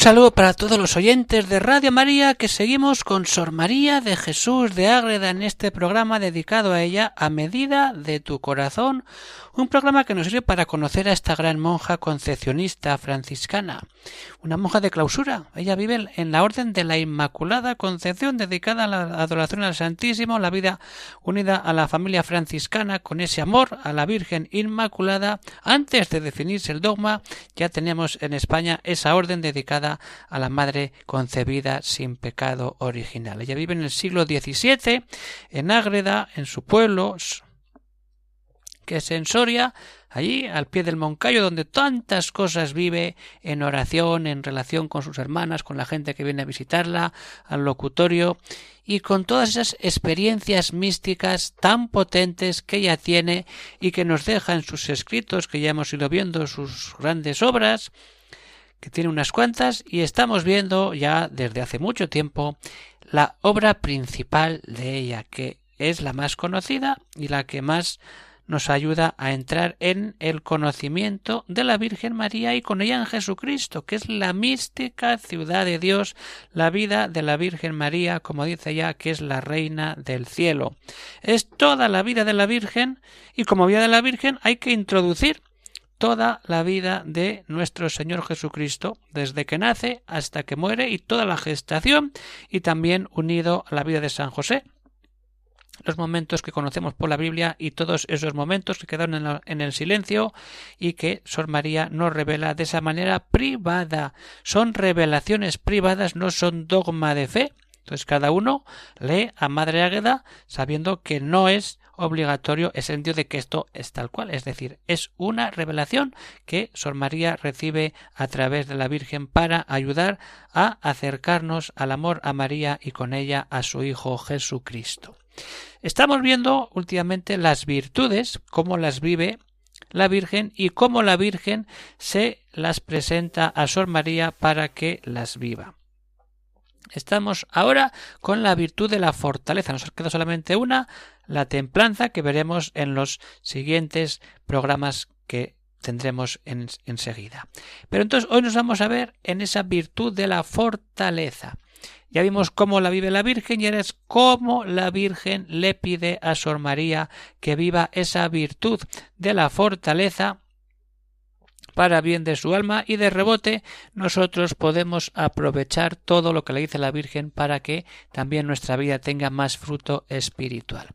Saludo para todos los oyentes de Radio María que seguimos con Sor María de Jesús de Ágreda en este programa dedicado a ella a medida de tu corazón, un programa que nos sirve para conocer a esta gran monja concepcionista franciscana, una monja de clausura. Ella vive en la Orden de la Inmaculada Concepción dedicada a la adoración al Santísimo, la vida unida a la familia franciscana con ese amor a la Virgen Inmaculada. Antes de definirse el dogma, ya tenemos en España esa orden dedicada a la Madre concebida sin pecado original. Ella vive en el siglo XVII, en Ágreda, en su pueblo, que es en Soria, allí al pie del Moncayo, donde tantas cosas vive en oración, en relación con sus hermanas, con la gente que viene a visitarla, al locutorio, y con todas esas experiencias místicas tan potentes que ella tiene y que nos deja en sus escritos, que ya hemos ido viendo sus grandes obras, que tiene unas cuantas y estamos viendo ya desde hace mucho tiempo la obra principal de ella, que es la más conocida y la que más nos ayuda a entrar en el conocimiento de la Virgen María y con ella en Jesucristo, que es la mística ciudad de Dios, la vida de la Virgen María, como dice ya, que es la reina del cielo. Es toda la vida de la Virgen y como vida de la Virgen hay que introducir toda la vida de nuestro Señor Jesucristo, desde que nace hasta que muere y toda la gestación, y también unido a la vida de San José, los momentos que conocemos por la Biblia y todos esos momentos que quedaron en, el silencio y que Sor María nos revela de esa manera privada. Son revelaciones privadas, no son dogma de fe. Entonces cada uno lee a Madre Águeda sabiendo que no es obligatorio el sentido de que esto es tal cual, es decir, es una revelación que Sor María recibe a través de la Virgen para ayudar a acercarnos al amor a María y con ella a su Hijo Jesucristo. Estamos viendo últimamente las virtudes, cómo las vive la Virgen y cómo la Virgen se las presenta a Sor María para que las viva. Estamos ahora con la virtud de la fortaleza. Nos queda solamente una, la templanza, que veremos en los siguientes programas que tendremos enseguida. Pero entonces hoy nos vamos a ver en esa virtud de la fortaleza. Ya vimos cómo la vive la Virgen y ahora es cómo la Virgen le pide a Sor María que viva esa virtud de la fortaleza para bien de su alma y de rebote nosotros podemos aprovechar todo lo que le dice la Virgen para que también nuestra vida tenga más fruto espiritual.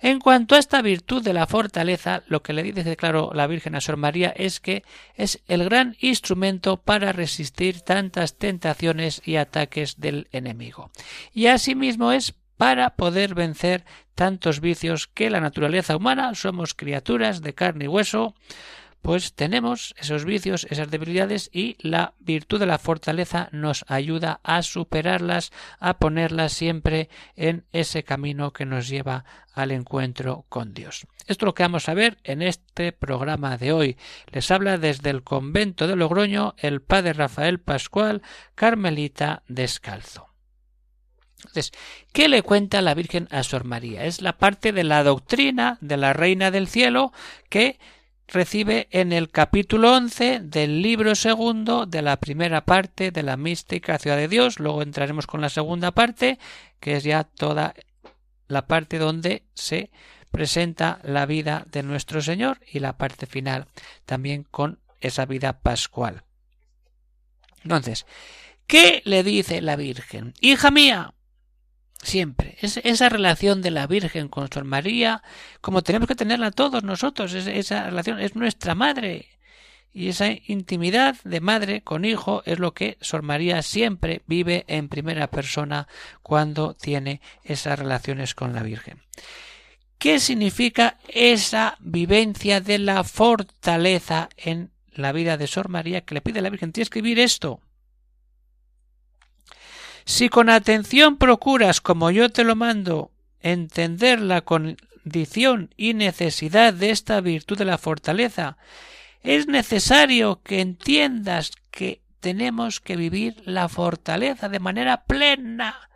En cuanto a esta virtud de la fortaleza, lo que le dice claro la Virgen a Sor María es que es el gran instrumento para resistir tantas tentaciones y ataques del enemigo. Y asimismo es para poder vencer tantos vicios que la naturaleza humana somos criaturas de carne y hueso, pues tenemos esos vicios, esas debilidades y la virtud de la fortaleza nos ayuda a superarlas, a ponerlas siempre en ese camino que nos lleva al encuentro con Dios. Esto es lo que vamos a ver en este programa de hoy. Les habla desde el convento de Logroño el padre Rafael Pascual, Carmelita Descalzo. Entonces, ¿qué le cuenta la Virgen a Sor María? Es la parte de la doctrina de la Reina del Cielo que recibe en el capítulo 11 del libro segundo de la primera parte de la mística ciudad de Dios. Luego entraremos con la segunda parte, que es ya toda la parte donde se presenta la vida de nuestro Señor y la parte final también con esa vida pascual. Entonces, ¿qué le dice la Virgen? Hija mía, Siempre. Es esa relación de la Virgen con Sor María, como tenemos que tenerla todos nosotros. esa relación es nuestra madre. Y esa intimidad de madre con hijo es lo que Sor María siempre vive en primera persona cuando tiene esas relaciones con la Virgen. ¿Qué significa esa vivencia de la fortaleza en la vida de Sor María que le pide a la Virgen? Tienes que vivir esto. Si con atención procuras, como yo te lo mando, entender la condición y necesidad de esta virtud de la fortaleza, es necesario que entiendas que tenemos que vivir la fortaleza de manera plena.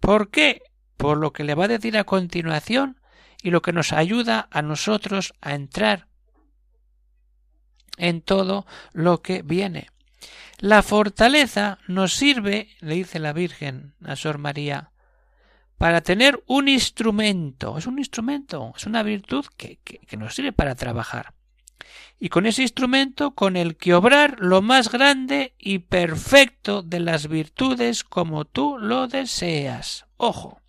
¿Por qué? Por lo que le va a decir a continuación y lo que nos ayuda a nosotros a entrar en todo lo que viene. La fortaleza nos sirve, le dice la Virgen a Sor María, para tener un instrumento. Es un instrumento, es una virtud que, que, nos sirve para trabajar. Y con ese instrumento con el que obrar lo más grande y perfecto de las virtudes como tú lo deseas. Ojo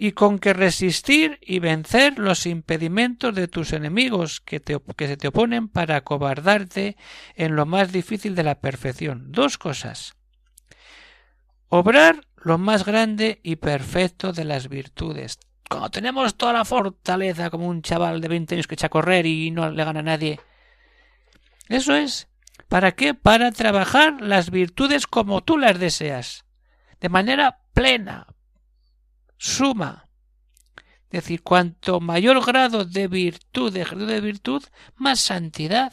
y con que resistir y vencer los impedimentos de tus enemigos que, se te oponen para acobardarte en lo más difícil de la perfección. Dos cosas. Obrar lo más grande y perfecto de las virtudes. Cuando tenemos toda la fortaleza como un chaval de 20 años que echa a correr y no le gana a nadie. Eso es. ¿Para qué? Para trabajar las virtudes como tú las deseas. De manera plena, suma. Es decir, cuanto mayor grado de virtud, de grado de virtud, más santidad.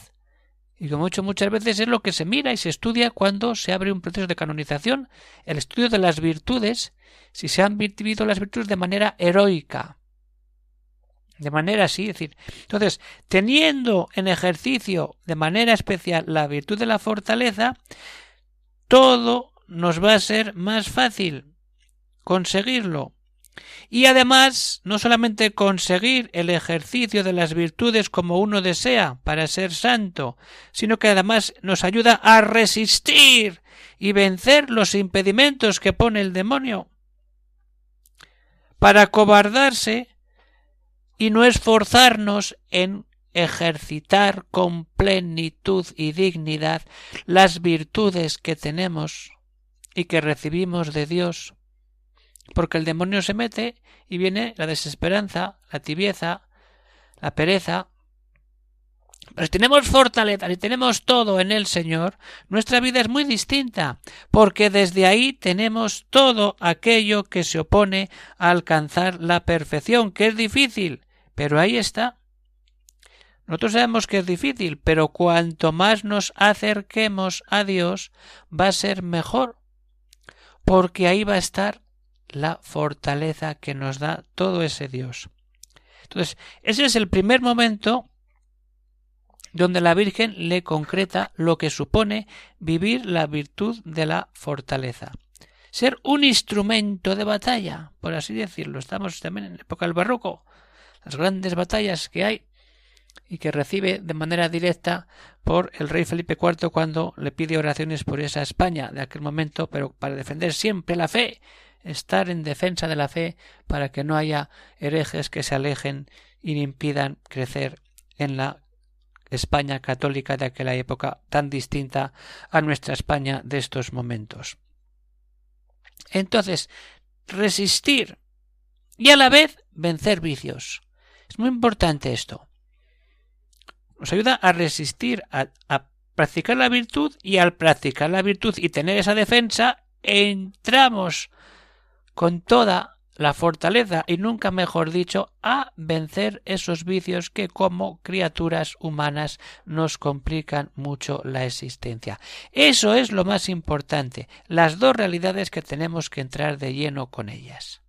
Y como he dicho muchas veces es lo que se mira y se estudia cuando se abre un proceso de canonización, el estudio de las virtudes, si se han vivido las virtudes de manera heroica. De manera así, es decir, entonces, teniendo en ejercicio de manera especial la virtud de la fortaleza, todo nos va a ser más fácil conseguirlo y además no solamente conseguir el ejercicio de las virtudes como uno desea para ser santo, sino que además nos ayuda a resistir y vencer los impedimentos que pone el demonio. Para cobardarse y no esforzarnos en ejercitar con plenitud y dignidad las virtudes que tenemos y que recibimos de Dios porque el demonio se mete y viene la desesperanza, la tibieza, la pereza. Pero si tenemos fortaleza, si tenemos todo en el Señor, nuestra vida es muy distinta, porque desde ahí tenemos todo aquello que se opone a alcanzar la perfección, que es difícil, pero ahí está. Nosotros sabemos que es difícil, pero cuanto más nos acerquemos a Dios, va a ser mejor, porque ahí va a estar la fortaleza que nos da todo ese Dios. Entonces, ese es el primer momento donde la Virgen le concreta lo que supone vivir la virtud de la fortaleza. Ser un instrumento de batalla, por así decirlo. Estamos también en la época del barroco. Las grandes batallas que hay y que recibe de manera directa por el rey Felipe IV cuando le pide oraciones por esa España de aquel momento, pero para defender siempre la fe estar en defensa de la fe para que no haya herejes que se alejen y impidan crecer en la España católica de aquella época tan distinta a nuestra España de estos momentos. Entonces, resistir y a la vez vencer vicios. Es muy importante esto. Nos ayuda a resistir, a, practicar la virtud y al practicar la virtud y tener esa defensa, entramos con toda la fortaleza y nunca mejor dicho a vencer esos vicios que como criaturas humanas nos complican mucho la existencia. Eso es lo más importante, las dos realidades que tenemos que entrar de lleno con ellas.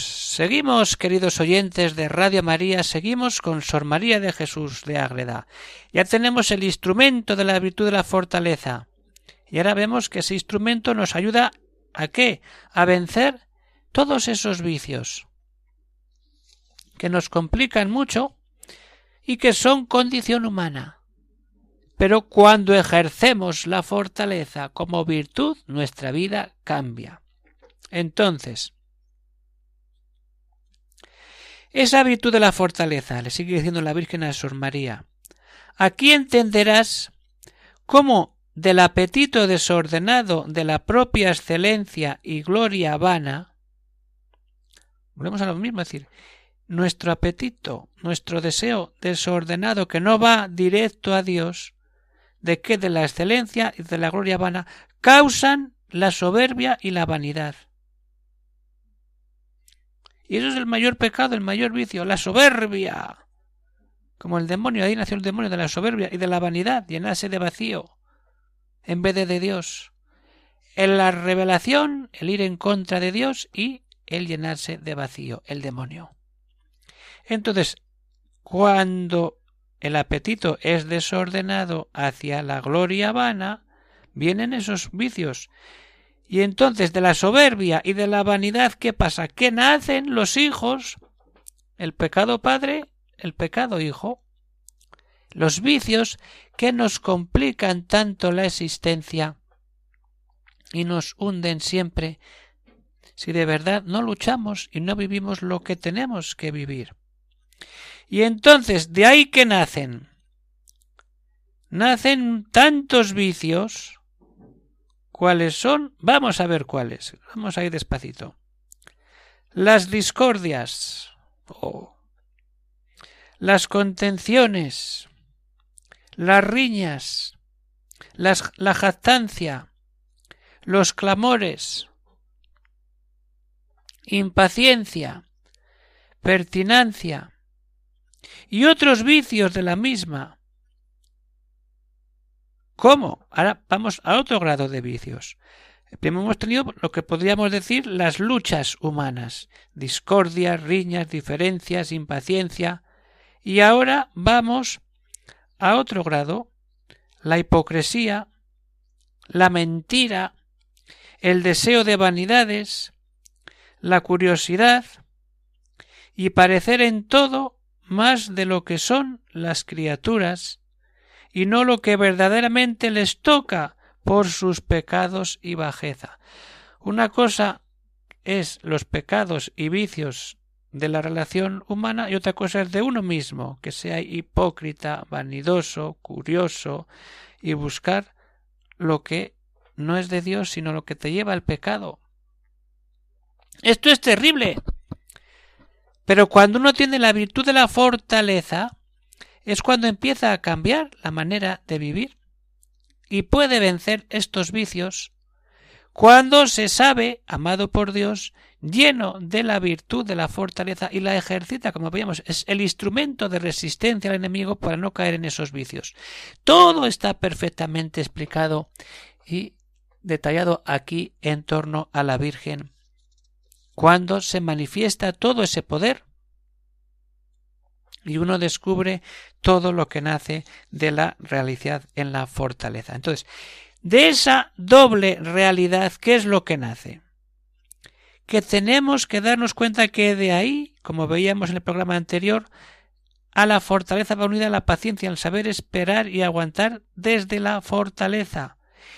Pues seguimos, queridos oyentes de Radio María, seguimos con Sor María de Jesús de Ágreda. Ya tenemos el instrumento de la virtud de la fortaleza. Y ahora vemos que ese instrumento nos ayuda a qué? A vencer todos esos vicios que nos complican mucho y que son condición humana. Pero cuando ejercemos la fortaleza como virtud, nuestra vida cambia. Entonces, esa virtud de la fortaleza, le sigue diciendo la Virgen a Sor María, aquí entenderás cómo del apetito desordenado de la propia excelencia y gloria vana, volvemos a lo mismo, es decir, nuestro apetito, nuestro deseo desordenado que no va directo a Dios, de que de la excelencia y de la gloria vana causan la soberbia y la vanidad. Y eso es el mayor pecado, el mayor vicio, la soberbia. Como el demonio, ahí nació el demonio de la soberbia y de la vanidad, llenarse de vacío, en vez de de Dios. En la revelación, el ir en contra de Dios y el llenarse de vacío, el demonio. Entonces, cuando el apetito es desordenado hacia la gloria vana, vienen esos vicios y entonces de la soberbia y de la vanidad, ¿qué pasa? ¿Qué nacen los hijos? El pecado padre, el pecado hijo. Los vicios que nos complican tanto la existencia y nos hunden siempre si de verdad no luchamos y no vivimos lo que tenemos que vivir. Y entonces, de ahí que nacen. Nacen tantos vicios ¿Cuáles son? Vamos a ver cuáles. Vamos a ir despacito. Las discordias. Oh. Las contenciones. Las riñas. Las, la jactancia. Los clamores. Impaciencia. Pertinancia. Y otros vicios de la misma ¿Cómo? Ahora vamos a otro grado de vicios. Primero hemos tenido lo que podríamos decir las luchas humanas, discordias, riñas, diferencias, impaciencia, y ahora vamos a otro grado, la hipocresía, la mentira, el deseo de vanidades, la curiosidad y parecer en todo más de lo que son las criaturas y no lo que verdaderamente les toca por sus pecados y bajeza. Una cosa es los pecados y vicios de la relación humana y otra cosa es de uno mismo, que sea hipócrita, vanidoso, curioso y buscar lo que no es de Dios, sino lo que te lleva al pecado. Esto es terrible. Pero cuando uno tiene la virtud de la fortaleza, es cuando empieza a cambiar la manera de vivir y puede vencer estos vicios cuando se sabe, amado por Dios, lleno de la virtud de la fortaleza y la ejercita, como veíamos, es el instrumento de resistencia al enemigo para no caer en esos vicios. Todo está perfectamente explicado y detallado aquí en torno a la Virgen. Cuando se manifiesta todo ese poder y uno descubre todo lo que nace de la realidad en la fortaleza. Entonces, de esa doble realidad, ¿qué es lo que nace? Que tenemos que darnos cuenta que de ahí, como veíamos en el programa anterior, a la fortaleza va unida la paciencia, el saber esperar y aguantar desde la fortaleza.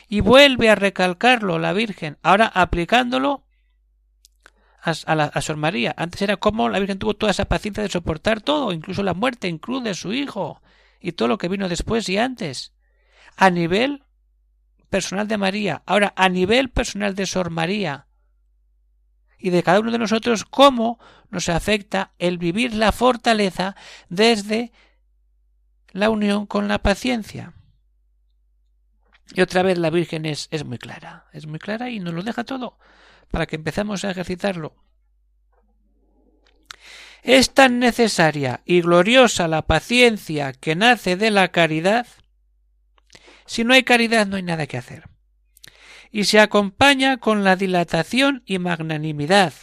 Y vuelve a recalcarlo la Virgen, ahora aplicándolo a, la, Sor María. Antes era como la Virgen tuvo toda esa paciencia de soportar todo, incluso la muerte en cruz de su hijo y todo lo que vino después y antes. A nivel personal de María. Ahora, a nivel personal de Sor María y de cada uno de nosotros, cómo nos afecta el vivir la fortaleza desde la unión con la paciencia. Y otra vez la Virgen es, es muy clara, es muy clara y nos lo deja todo para que empecemos a ejercitarlo. Es tan necesaria y gloriosa la paciencia que nace de la caridad. Si no hay caridad no hay nada que hacer. Y se acompaña con la dilatación y magnanimidad.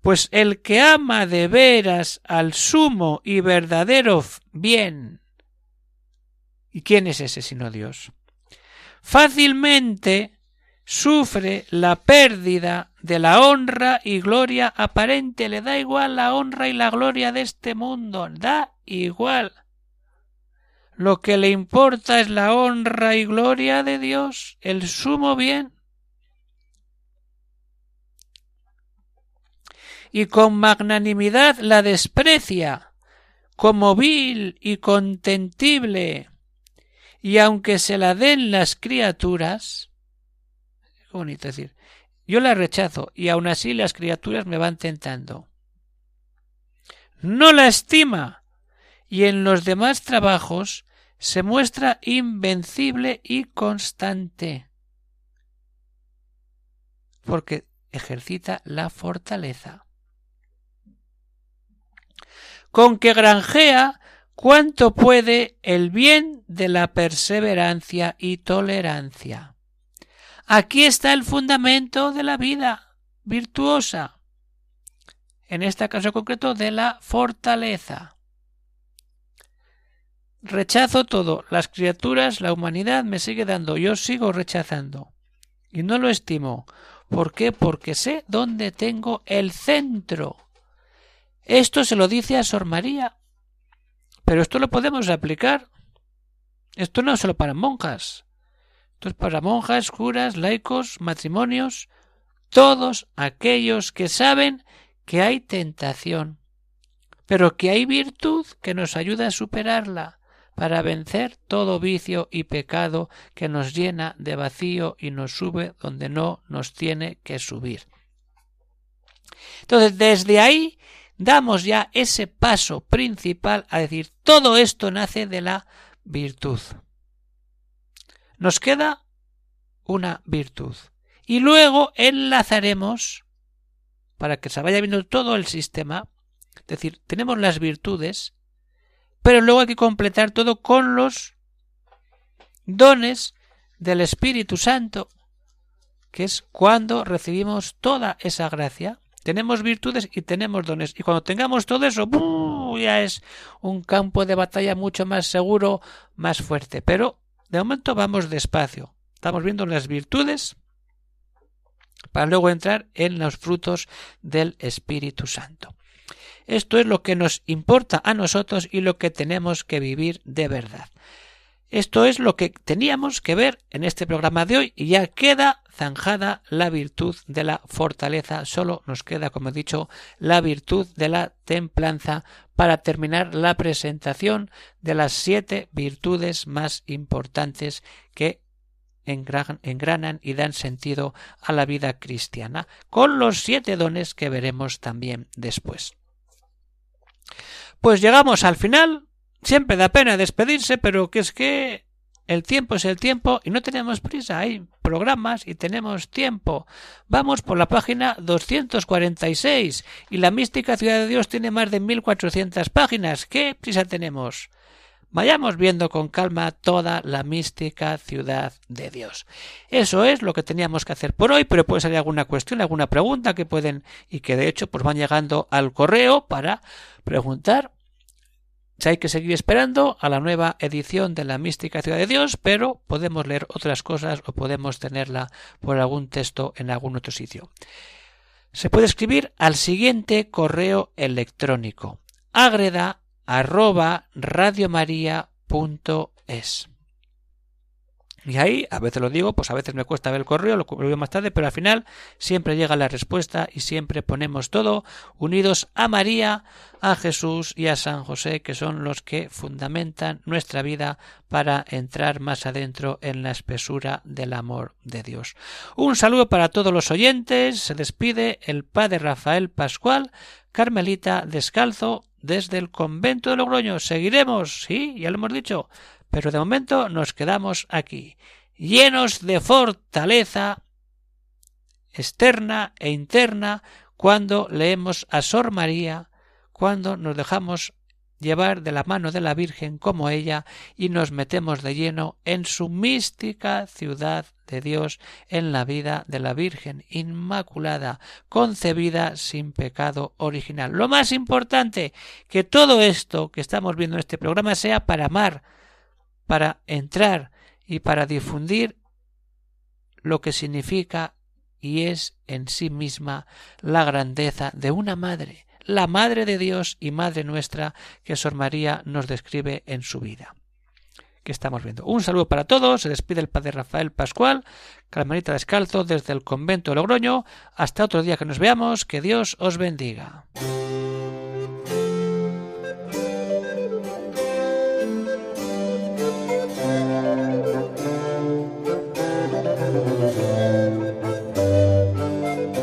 Pues el que ama de veras al sumo y verdadero bien. ¿Y quién es ese sino Dios? Fácilmente sufre la pérdida de la honra y gloria aparente. Le da igual la honra y la gloria de este mundo. Da igual. Lo que le importa es la honra y gloria de Dios, el sumo bien. Y con magnanimidad la desprecia como vil y contentible, y aunque se la den las criaturas, bonito decir, yo la rechazo y aun así las criaturas me van tentando. No la estima y en los demás trabajos se muestra invencible y constante, porque ejercita la fortaleza. Con que granjea cuánto puede el bien de la perseverancia y tolerancia. Aquí está el fundamento de la vida virtuosa, en este caso concreto de la fortaleza. Rechazo todo. Las criaturas, la humanidad me sigue dando. Yo sigo rechazando. Y no lo estimo. ¿Por qué? Porque sé dónde tengo el centro. Esto se lo dice a Sor María. Pero esto lo podemos aplicar. Esto no es solo para monjas. Esto es para monjas, curas, laicos, matrimonios, todos aquellos que saben que hay tentación, pero que hay virtud que nos ayuda a superarla para vencer todo vicio y pecado que nos llena de vacío y nos sube donde no nos tiene que subir. Entonces, desde ahí damos ya ese paso principal a decir, todo esto nace de la virtud. Nos queda una virtud. Y luego enlazaremos, para que se vaya viendo todo el sistema, es decir, tenemos las virtudes, pero luego hay que completar todo con los dones del Espíritu Santo, que es cuando recibimos toda esa gracia. Tenemos virtudes y tenemos dones. Y cuando tengamos todo eso, ya es un campo de batalla mucho más seguro, más fuerte. Pero de momento vamos despacio. Estamos viendo las virtudes para luego entrar en los frutos del Espíritu Santo. Esto es lo que nos importa a nosotros y lo que tenemos que vivir de verdad. Esto es lo que teníamos que ver en este programa de hoy y ya queda zanjada la virtud de la fortaleza. Solo nos queda, como he dicho, la virtud de la templanza para terminar la presentación de las siete virtudes más importantes que engranan y dan sentido a la vida cristiana, con los siete dones que veremos también después. Pues llegamos al final. Siempre da pena despedirse, pero que es que el tiempo es el tiempo y no tenemos prisa. Hay programas y tenemos tiempo. Vamos por la página 246 y la mística Ciudad de Dios tiene más de 1400 páginas. ¿Qué prisa tenemos? Vayamos viendo con calma toda la mística ciudad de Dios. Eso es lo que teníamos que hacer por hoy, pero puede salir alguna cuestión, alguna pregunta que pueden y que de hecho pues van llegando al correo para preguntar. Hay que seguir esperando a la nueva edición de la mística ciudad de Dios, pero podemos leer otras cosas o podemos tenerla por algún texto en algún otro sitio. Se puede escribir al siguiente correo electrónico agreda. Y ahí, a veces lo digo, pues a veces me cuesta ver el correo, lo veo más tarde, pero al final siempre llega la respuesta y siempre ponemos todo unidos a María, a Jesús y a San José, que son los que fundamentan nuestra vida para entrar más adentro en la espesura del amor de Dios. Un saludo para todos los oyentes, se despide el Padre Rafael Pascual, Carmelita Descalzo, desde el convento de Logroño. Seguiremos, sí, ya lo hemos dicho, pero de momento nos quedamos aquí, llenos de fortaleza externa e interna cuando leemos a Sor María, cuando nos dejamos llevar de la mano de la Virgen como ella y nos metemos de lleno en su mística ciudad de Dios en la vida de la Virgen Inmaculada, concebida sin pecado original. Lo más importante, que todo esto que estamos viendo en este programa sea para amar, para entrar y para difundir lo que significa y es en sí misma la grandeza de una madre, la Madre de Dios y Madre nuestra que Sor María nos describe en su vida. Que estamos viendo. Un saludo para todos. Se despide el Padre Rafael Pascual, Carmelita Descalzo, desde el convento de Logroño. Hasta otro día que nos veamos. Que Dios os bendiga.